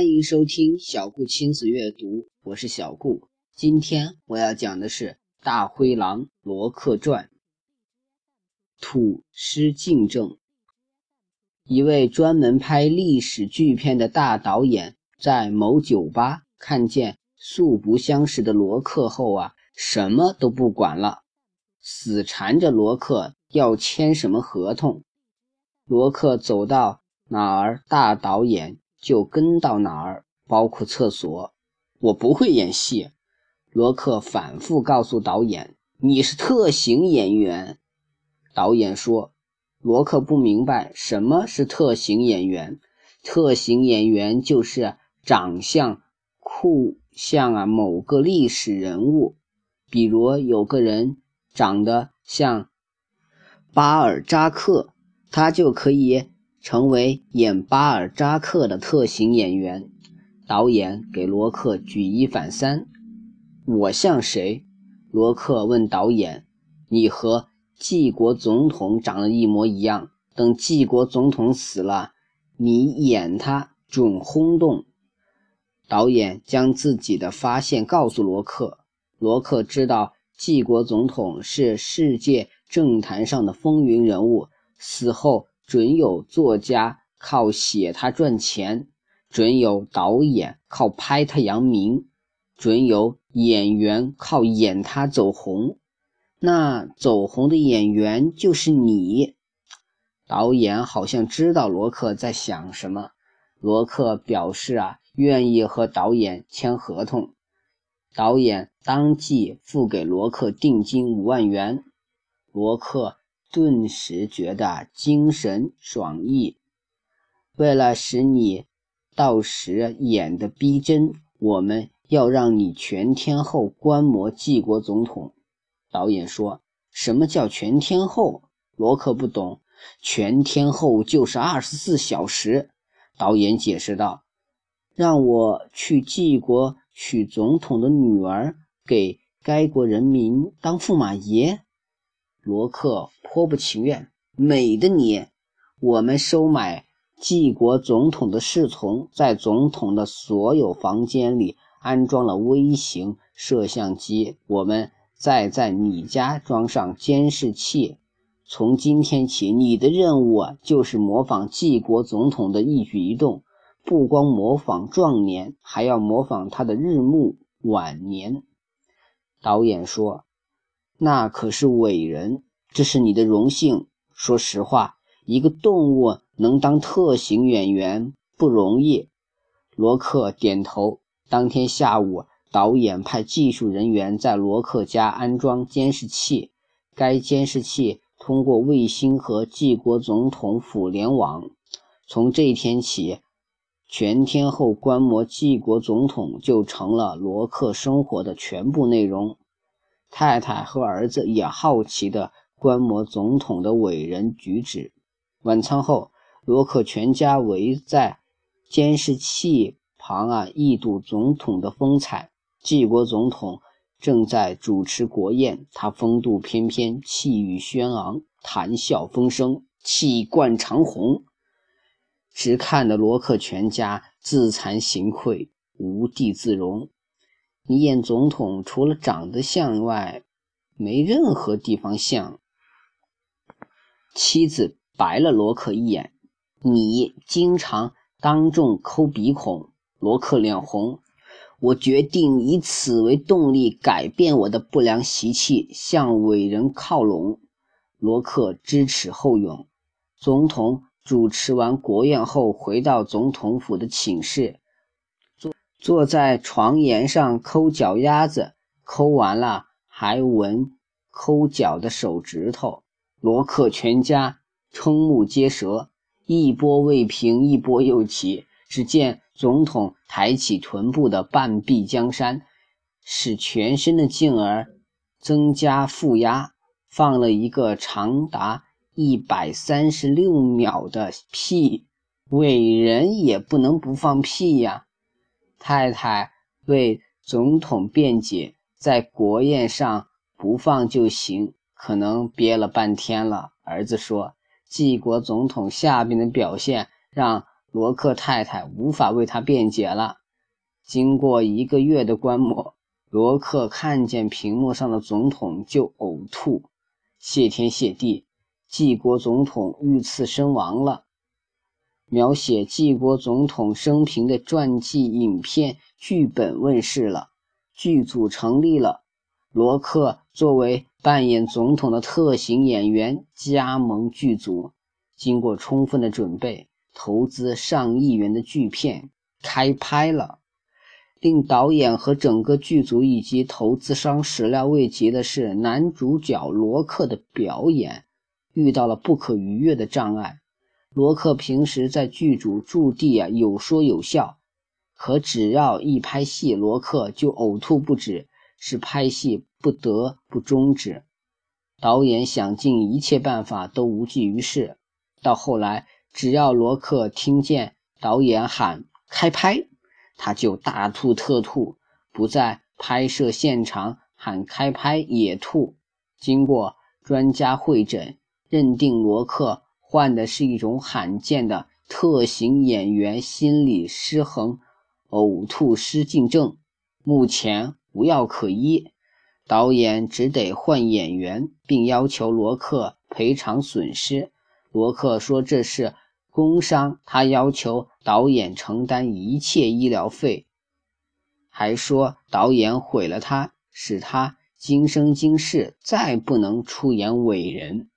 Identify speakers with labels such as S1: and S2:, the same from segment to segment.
S1: 欢迎收听小顾亲子阅读，我是小顾。今天我要讲的是《大灰狼罗克传》。土师竞争。一位专门拍历史巨片的大导演，在某酒吧看见素不相识的罗克后啊，什么都不管了，死缠着罗克要签什么合同。罗克走到哪儿，大导演。就跟到哪儿，包括厕所。我不会演戏，罗克反复告诉导演：“你是特型演员。”导演说：“罗克不明白什么是特型演员。特型演员就是长相酷像啊某个历史人物，比如有个人长得像巴尔扎克，他就可以。”成为演巴尔扎克的特型演员，导演给罗克举一反三。我像谁？罗克问导演。你和纪国总统长得一模一样。等纪国总统死了，你演他准轰动。导演将自己的发现告诉罗克。罗克知道纪国总统是世界政坛上的风云人物，死后。准有作家靠写他赚钱，准有导演靠拍他扬名，准有演员靠演他走红。那走红的演员就是你。导演好像知道罗克在想什么，罗克表示啊，愿意和导演签合同。导演当即付给罗克定金五万元。罗克。顿时觉得精神爽意。为了使你到时演得逼真，我们要让你全天候观摩纪国总统。导演说：“什么叫全天候？”罗克不懂。全天候就是二十四小时。导演解释道：“让我去纪国娶总统的女儿，给该国人民当驸马爷。”罗克颇不情愿。美的你！我们收买纪国总统的侍从，在总统的所有房间里安装了微型摄像机。我们再在你家装上监视器。从今天起，你的任务就是模仿纪国总统的一举一动，不光模仿壮年，还要模仿他的日暮晚年。导演说。那可是伟人，这是你的荣幸。说实话，一个动物能当特型演员不容易。罗克点头。当天下午，导演派技术人员在罗克家安装监视器，该监视器通过卫星和纪国总统府联网。从这一天起，全天候观摩纪国总统就成了罗克生活的全部内容。太太和儿子也好奇地观摩总统的伟人举止。晚餐后，罗克全家围在监视器旁啊，一睹总统的风采。纪国总统正在主持国宴，他风度翩翩，气宇轩昂，谈笑风生，气贯长虹，直看得罗克全家自惭形秽，无地自容。你演总统，除了长得像外，没任何地方像。妻子白了罗克一眼。你经常当众抠鼻孔，罗克脸红。我决定以此为动力，改变我的不良习气，向伟人靠拢。罗克知耻后勇。总统主持完国宴后，回到总统府的寝室。坐在床沿上抠脚丫子，抠完了还闻抠脚的手指头。罗克全家瞠目结舌，一波未平，一波又起。只见总统抬起臀部的半壁江山，使全身的劲儿增加负压，放了一个长达一百三十六秒的屁。伟人也不能不放屁呀！太太为总统辩解，在国宴上不放就行，可能憋了半天了。儿子说，纪国总统下边的表现让罗克太太无法为他辩解了。经过一个月的观摩，罗克看见屏幕上的总统就呕吐。谢天谢地，纪国总统遇刺身亡了。描写纪国总统生平的传记影片剧本问世了，剧组成立了。罗克作为扮演总统的特型演员加盟剧组，经过充分的准备，投资上亿元的巨片开拍了。令导演和整个剧组以及投资商始料未及的是，男主角罗克的表演遇到了不可逾越的障碍。罗克平时在剧组驻地啊有说有笑，可只要一拍戏，罗克就呕吐不止，使拍戏不得不终止。导演想尽一切办法都无济于事。到后来，只要罗克听见导演喊开拍，他就大吐特吐；不在拍摄现场喊开拍也吐。经过专家会诊，认定罗克。患的是一种罕见的特型演员心理失衡呕吐失禁症，目前无药可医，导演只得换演员，并要求罗克赔偿损失。罗克说这是工伤，他要求导演承担一切医疗费，还说导演毁了他，使他今生今世再不能出演伟人。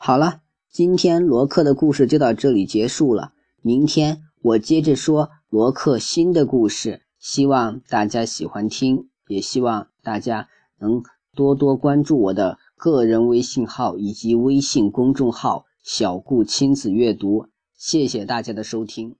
S1: 好了，今天罗克的故事就到这里结束了。明天我接着说罗克新的故事，希望大家喜欢听，也希望大家能多多关注我的个人微信号以及微信公众号“小顾亲子阅读”。谢谢大家的收听。